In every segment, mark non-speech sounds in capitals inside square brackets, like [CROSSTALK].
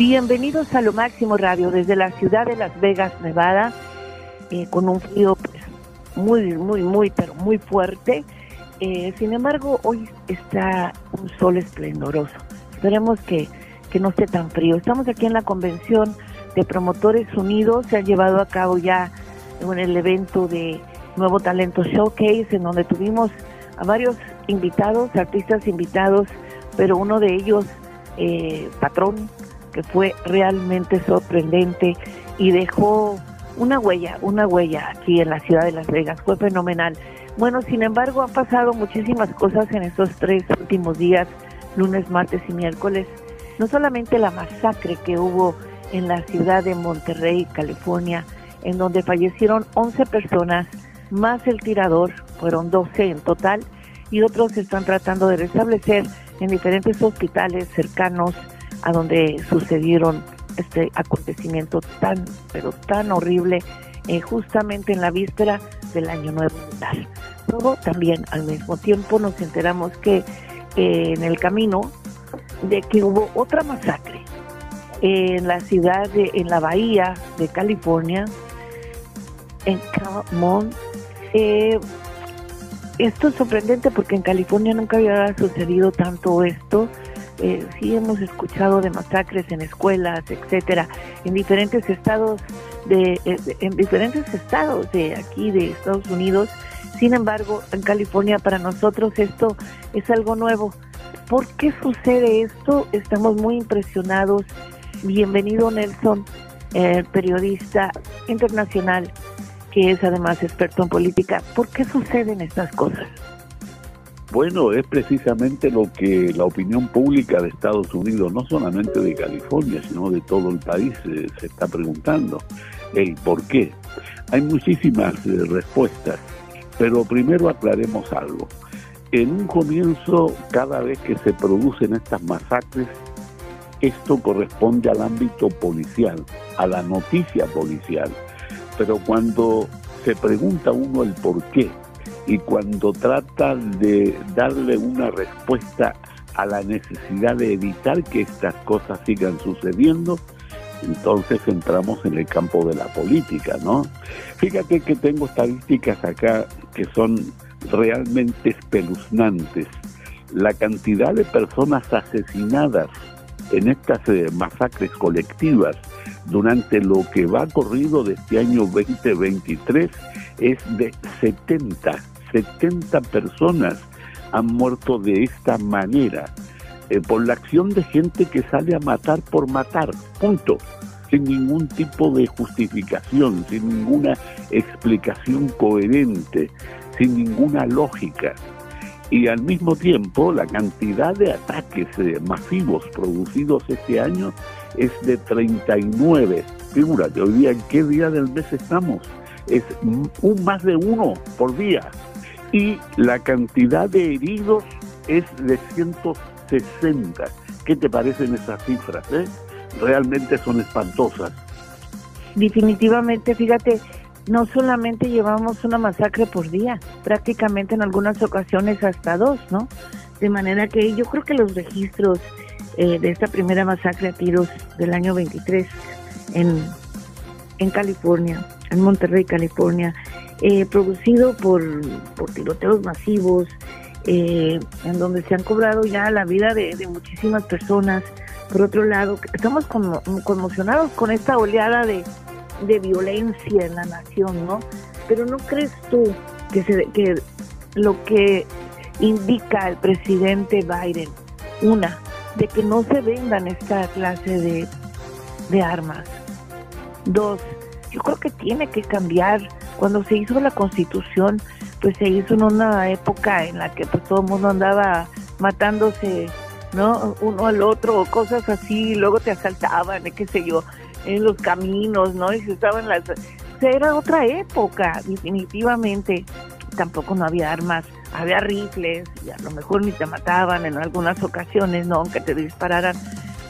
Bienvenidos a Lo Máximo Radio desde la ciudad de Las Vegas, Nevada, eh, con un frío pues, muy, muy, muy, pero muy fuerte. Eh, sin embargo, hoy está un sol esplendoroso. Esperemos que, que no esté tan frío. Estamos aquí en la convención de Promotores Unidos. Se ha llevado a cabo ya en el evento de Nuevo Talento Showcase, en donde tuvimos a varios invitados, artistas invitados, pero uno de ellos, eh, Patrón, que fue realmente sorprendente y dejó una huella, una huella aquí en la ciudad de Las Vegas, fue fenomenal. Bueno, sin embargo, han pasado muchísimas cosas en estos tres últimos días, lunes, martes y miércoles. No solamente la masacre que hubo en la ciudad de Monterrey, California, en donde fallecieron 11 personas, más el tirador, fueron 12 en total, y otros se están tratando de restablecer en diferentes hospitales cercanos a donde sucedieron este acontecimiento tan, pero tan horrible, eh, justamente en la víspera del Año Nuevo Luego también al mismo tiempo nos enteramos que eh, en el camino de que hubo otra masacre en la ciudad de, en la bahía de California, en Calmont. Eh, esto es sorprendente porque en California nunca había sucedido tanto esto. Eh, sí hemos escuchado de masacres en escuelas, etcétera, en diferentes estados de, eh, en diferentes estados de aquí de Estados Unidos. Sin embargo, en California para nosotros esto es algo nuevo. ¿Por qué sucede esto? Estamos muy impresionados. Bienvenido Nelson, el periodista internacional que es además experto en política. ¿Por qué suceden estas cosas? Bueno, es precisamente lo que la opinión pública de Estados Unidos, no solamente de California, sino de todo el país, eh, se está preguntando. El por qué. Hay muchísimas eh, respuestas, pero primero aclaremos algo. En un comienzo, cada vez que se producen estas masacres, esto corresponde al ámbito policial, a la noticia policial. Pero cuando se pregunta uno el por qué, y cuando trata de darle una respuesta a la necesidad de evitar que estas cosas sigan sucediendo, entonces entramos en el campo de la política, ¿no? Fíjate que tengo estadísticas acá que son realmente espeluznantes. La cantidad de personas asesinadas en estas eh, masacres colectivas durante lo que va corrido de este año 2023 es de 70, 70 personas han muerto de esta manera, eh, por la acción de gente que sale a matar por matar, punto, sin ningún tipo de justificación, sin ninguna explicación coherente, sin ninguna lógica. Y al mismo tiempo, la cantidad de ataques eh, masivos producidos este año es de 39. Figúrate, hoy día, ¿en qué día del mes estamos? Es un más de uno por día y la cantidad de heridos es de 160. ¿Qué te parecen esas cifras? Eh? Realmente son espantosas. Definitivamente, fíjate, no solamente llevamos una masacre por día, prácticamente en algunas ocasiones hasta dos, ¿no? De manera que yo creo que los registros eh, de esta primera masacre a tiros del año 23 en, en California, en Monterrey, California, eh, producido por, por, tiroteos masivos, eh, en donde se han cobrado ya la vida de, muchísimas personas. Por otro lado, estamos conmocionados con esta oleada de, de, violencia en la nación, ¿no? Pero ¿no crees tú que, se, que lo que indica el presidente Biden, una, de que no se vendan esta clase de, de armas? Dos, yo creo que tiene que cambiar cuando se hizo la constitución, pues se hizo en una época en la que pues todo el mundo andaba matándose, ¿no? Uno al otro, cosas así, luego te asaltaban, qué sé yo, en los caminos, ¿no? Y se estaban las... O sea, era otra época, definitivamente. Tampoco no había armas, había rifles, y a lo mejor ni te mataban en algunas ocasiones, ¿no? Aunque te dispararan.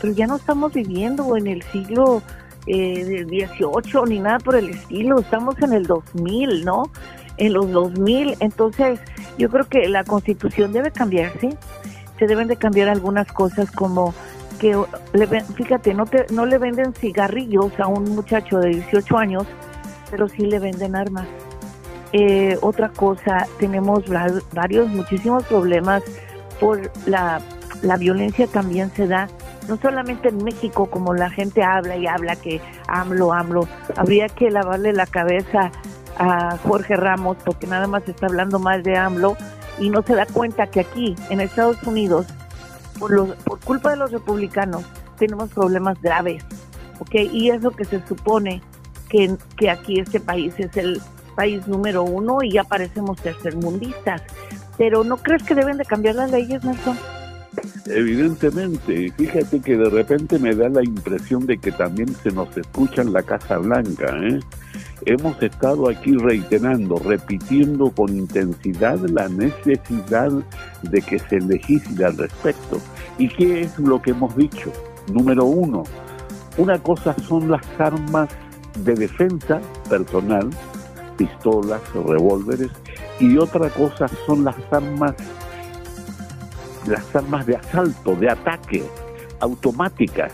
Pero ya no estamos viviendo en el siglo eh, 18 ni nada por el estilo, estamos en el 2000, ¿no? En los 2000, entonces yo creo que la constitución debe cambiarse, se deben de cambiar algunas cosas como que, fíjate, no, te, no le venden cigarrillos a un muchacho de 18 años, pero sí le venden armas. Eh, otra cosa, tenemos varios, muchísimos problemas por la, la violencia también se da, no solamente en México, como la gente habla y habla que AMLO, AMLO, habría que lavarle la cabeza a Jorge Ramos porque nada más está hablando mal de AMLO y no se da cuenta que aquí en Estados Unidos, por, por culpa de los republicanos, tenemos problemas graves, ¿ok? Y es lo que se supone que, que aquí este país es el país número uno y ya parecemos tercermundistas. Pero ¿no crees que deben de cambiar las leyes, Nelson? Evidentemente, fíjate que de repente me da la impresión de que también se nos escucha en la Casa Blanca. ¿eh? Hemos estado aquí reiterando, repitiendo con intensidad la necesidad de que se legisle al respecto. ¿Y qué es lo que hemos dicho? Número uno, una cosa son las armas de defensa personal, pistolas, revólveres, y otra cosa son las armas, las armas de asalto, de ataque, automáticas,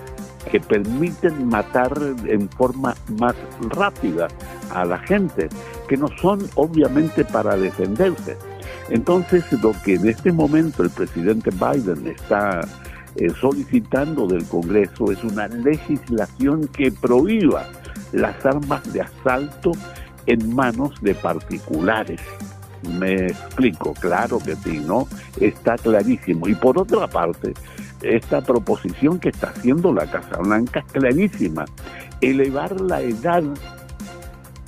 que permiten matar en forma más rápida a la gente, que no son obviamente para defenderse. Entonces, lo que en este momento el presidente Biden está eh, solicitando del Congreso es una legislación que prohíba las armas de asalto en manos de particulares. Me explico, claro que sí, ¿no? Está clarísimo. Y por otra parte, esta proposición que está haciendo la Casa Blanca es clarísima. Elevar la edad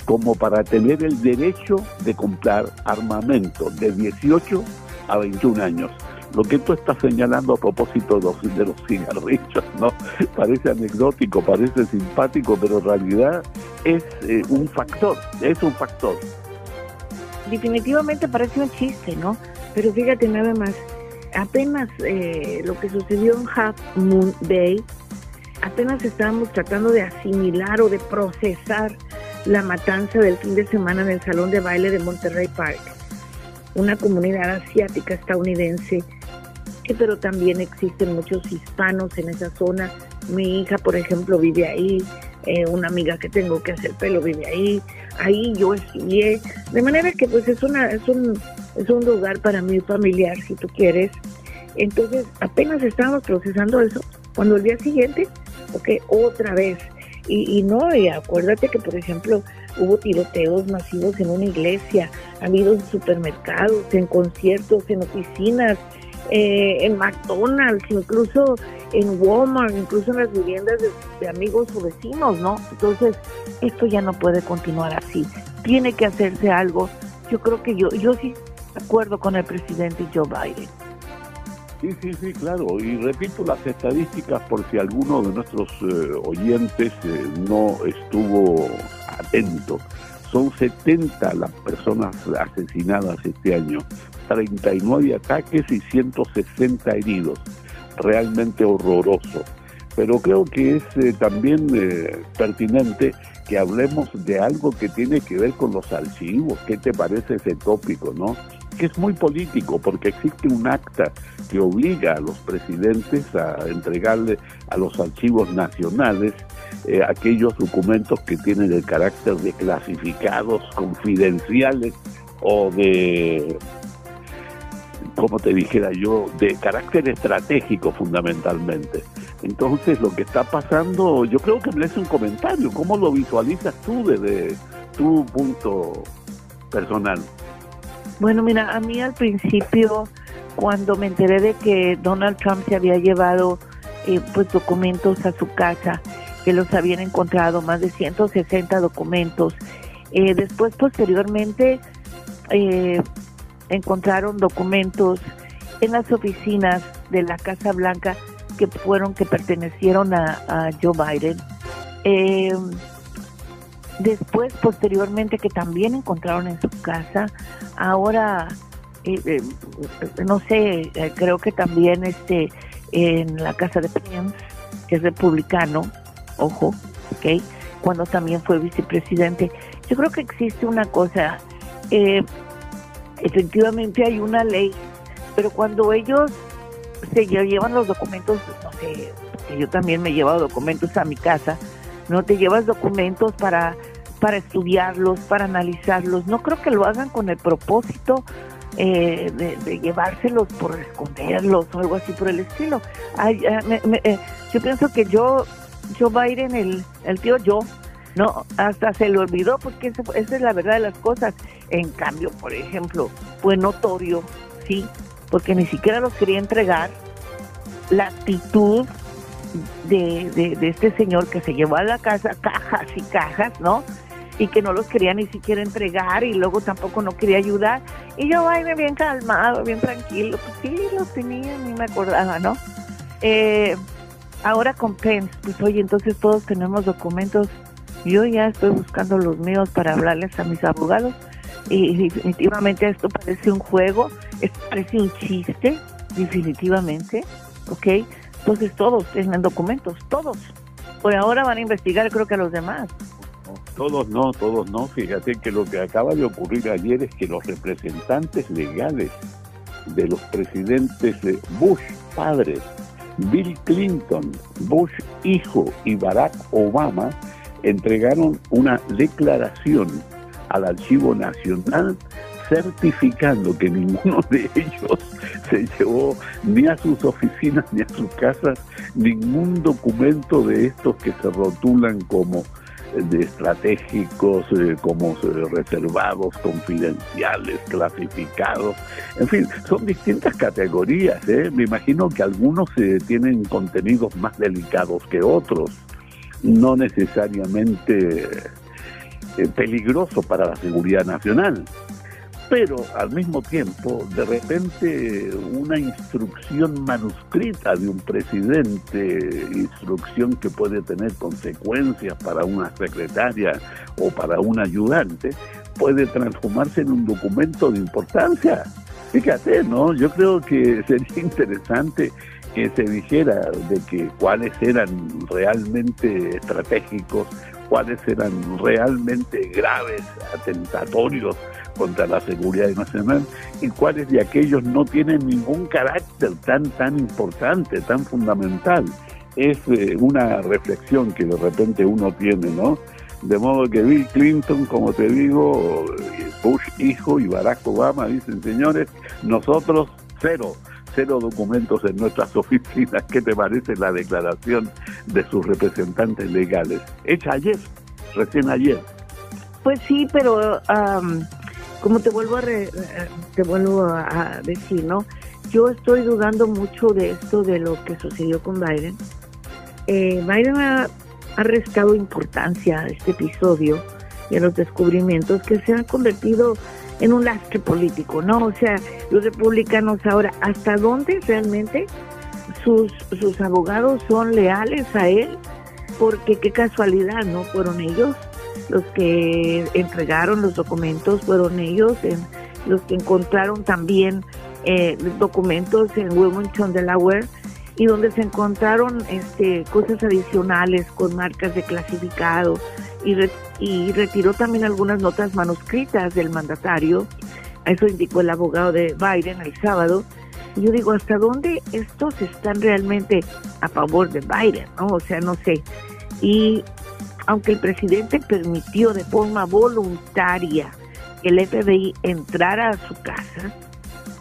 como para tener el derecho de comprar armamento de 18 a 21 años. Lo que tú estás señalando a propósito de los, de los cigarrillos, ¿no? [LAUGHS] Parece anecdótico, parece simpático, pero en realidad es eh, un factor, es un factor. Definitivamente parece un chiste, ¿no? Pero fíjate nada más, apenas eh, lo que sucedió en Half Moon Bay, apenas estábamos tratando de asimilar o de procesar la matanza del fin de semana en el Salón de Baile de Monterrey Park, una comunidad asiática estadounidense, pero también existen muchos hispanos en esa zona. Mi hija, por ejemplo, vive ahí, eh, una amiga que tengo que hacer pelo vive ahí, ahí yo estudié, de manera que pues es una es un es un lugar para mí familiar si tú quieres. Entonces apenas estábamos procesando eso cuando el día siguiente, ok, otra vez. Y, no, y acuérdate que por ejemplo hubo tiroteos masivos en una iglesia, ha habido en supermercados, en conciertos, en oficinas, eh, en McDonald's, incluso en Walmart, incluso en las viviendas de, amigos o vecinos, ¿no? Entonces, esto ya no puede continuar así. Tiene que hacerse algo. Yo creo que yo, yo sí acuerdo con el presidente Joe Biden. Sí, sí, sí, claro. Y repito las estadísticas por si alguno de nuestros eh, oyentes eh, no estuvo atento. Son 70 las personas asesinadas este año. 39 ataques y 160 heridos. Realmente horroroso. Pero creo que es eh, también eh, pertinente que hablemos de algo que tiene que ver con los archivos. ¿Qué te parece ese tópico, no? Que es muy político porque existe un acta que obliga a los presidentes a entregarle a los archivos nacionales eh, aquellos documentos que tienen el carácter de clasificados, confidenciales o de como te dijera yo, de carácter estratégico fundamentalmente. Entonces lo que está pasando, yo creo que merece un comentario. ¿Cómo lo visualizas tú desde tu punto personal? Bueno, mira, a mí al principio, cuando me enteré de que Donald Trump se había llevado eh, pues documentos a su casa, que los habían encontrado, más de 160 documentos, eh, después posteriormente eh, encontraron documentos en las oficinas de la Casa Blanca que fueron, que pertenecieron a, Joe Biden. Eh, después, posteriormente, que también encontraron en su casa. Ahora, eh, eh, no sé, creo que también este en la casa de Pence, que es republicano, ojo, ¿ok? Cuando también fue vicepresidente. Yo creo que existe una cosa, efectivamente hay una ley, pero cuando ellos se llevan los documentos, no sé, yo también me he llevado documentos a mi casa, no te llevas documentos para para estudiarlos, para analizarlos. No creo que lo hagan con el propósito eh, de, llevárselos por esconderlos o algo así por el estilo. Eh, yo pienso que yo, Joe Biden, el, el tío yo, no, hasta se le olvidó porque esa es la verdad de las cosas. En cambio, por ejemplo, fue notorio, sí, porque ni siquiera los quería entregar. La actitud de, de, este señor que se llevó a la casa cajas y cajas, ¿no? Y que no los quería ni siquiera entregar y luego tampoco no quería ayudar. Y yo, ay, bien calmado, bien tranquilo. Pues sí, los tenía, ni me acordaba, ¿no? Eh, ahora con Pence, pues oye, entonces todos tenemos documentos. Yo ya estoy buscando los míos para hablarles a mis abogados y definitivamente esto parece un juego, esto parece un chiste, definitivamente, ¿ok? Entonces todos tienen documentos, todos. Por ahora van a investigar creo que a los demás. Todos no, todos no. Fíjate que lo que acaba de ocurrir ayer es que los representantes legales de los presidentes Bush padre, Bill Clinton, Bush hijo y Barack Obama entregaron una declaración al Archivo Nacional certificando que ninguno [LAUGHS] de ellos se llevó ni a sus oficinas ni a sus casas ningún documento de estos que se rotulan como eh, de estratégicos, eh, como eh, reservados, confidenciales, clasificados, en fin, son distintas categorías. Me imagino que algunos tienen contenidos más delicados que otros, no necesariamente peligroso para la seguridad nacional pero al mismo tiempo, de repente, una instrucción manuscrita de un presidente, instrucción que puede tener consecuencias para una secretaria o para un ayudante, puede transformarse en un documento de importancia. Fíjate, ¿no? Yo creo que sería [LAUGHS] interesante que se dijera de que cuáles eran realmente estratégicos, cuáles eran realmente graves, atentatorios contra la seguridad nacional y cuáles de aquellos no tienen ningún carácter tan, tan importante, tan fundamental. Es eh, una reflexión que de repente uno tiene, ¿no? De modo que Bill Clinton, como te digo, Bush hijo y Barack Obama dicen, señores, nosotros cero, cero documentos en nuestras [LAUGHS] oficinas. ¿Qué te parece la declaración de sus representantes legales? Hecha ayer, recién ayer. Pues sí, pero como te vuelvo a te vuelvo a, decir, ¿no? Yo estoy dudando mucho de esto, de lo que sucedió con Biden. Eh, Biden ha, ha restado importancia a este episodio y a los descubrimientos que se han convertido en un lastre político, ¿no? O sea, los republicanos ahora, ¿hasta dónde realmente sus, sus abogados son leales a él? Porque qué casualidad, ¿no? Fueron ellos los que entregaron los documentos fueron ellos, los que encontraron también eh, documentos en Wilmington, Delaware, y donde se encontraron este, cosas adicionales con marcas de clasificado y, y retiró también algunas notas manuscritas del mandatario. Eso indicó el abogado de Biden el sábado. Y yo digo, ¿hasta dónde estos están realmente a favor de Biden? ¿no? O sea, no sé. Y aunque el presidente permitió de forma voluntaria que el FBI entrara a su casa,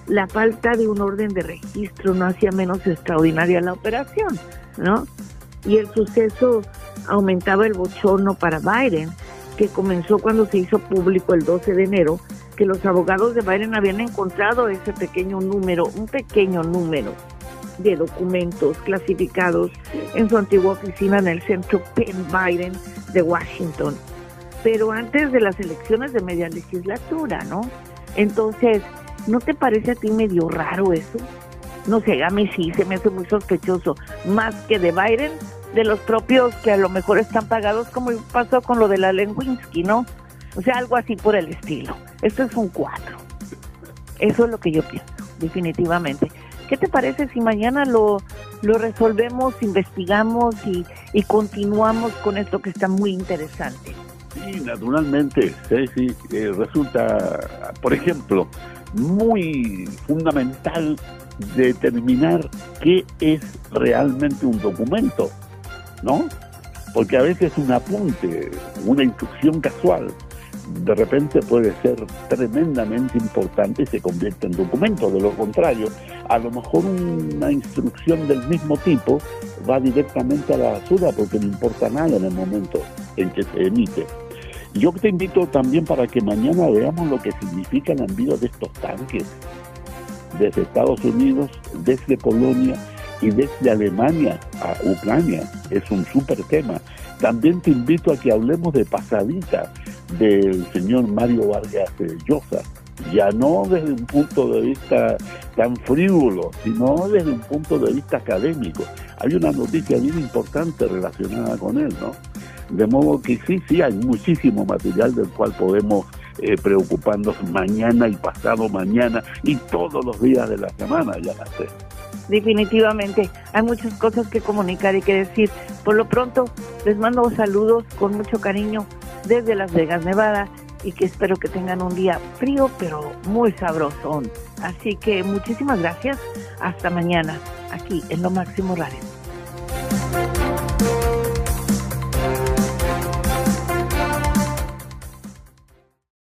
la falta de un orden de registro no hacía menos extraordinaria la operación, ¿no? Y el suceso aumentaba el bochorno para Biden, que comenzó cuando se hizo público el 12 de enero que los abogados de Biden habían encontrado ese pequeño número, un pequeño número de documentos clasificados en su antigua oficina en el centro Penn Biden de Washington. Pero antes de las elecciones de media legislatura, ¿no? Entonces, ¿no te parece a ti medio raro eso? No sé, a mí sí, se me hace muy sospechoso. Más que de Biden, de los propios que a lo mejor están pagados, como pasó con lo de la Lewinsky, ¿no? O sea, algo así por el estilo. Esto es un cuatro. Eso es lo que yo pienso, definitivamente. ¿Qué te parece si mañana lo, lo resolvemos, investigamos y, y continuamos con esto que está muy interesante? Sí, naturalmente, sí. Eh, resulta, por ejemplo, muy fundamental determinar qué es realmente un documento, ¿no? Porque a veces un apunte, una instrucción casual, de repente puede ser tremendamente importante y se convierte en documento. De lo contrario, a lo mejor una instrucción del mismo tipo va directamente a la basura porque no importa nada en el momento en que se emite. Yo te invito también para que mañana veamos lo que significa el envío de estos tanques desde Estados Unidos, desde Polonia y desde Alemania a Ucrania. Es un súper tema. También te invito a que hablemos de pasadita del señor Mario Vargas Llosa, ya no desde un punto de vista tan frívolo, sino desde un punto de vista académico. Hay una noticia bien importante relacionada con él, ¿no? De modo que sí, sí, hay muchísimo material del cual podemos eh, preocuparnos mañana y pasado mañana y todos los días de la semana, ya la sé. Definitivamente, hay muchas cosas que comunicar y que decir. Por lo pronto, les mando saludos con mucho cariño desde Las Vegas, Nevada, y que espero que tengan un día frío, pero muy sabroso. Así que muchísimas gracias. Hasta mañana, aquí en Lo Máximo Radio.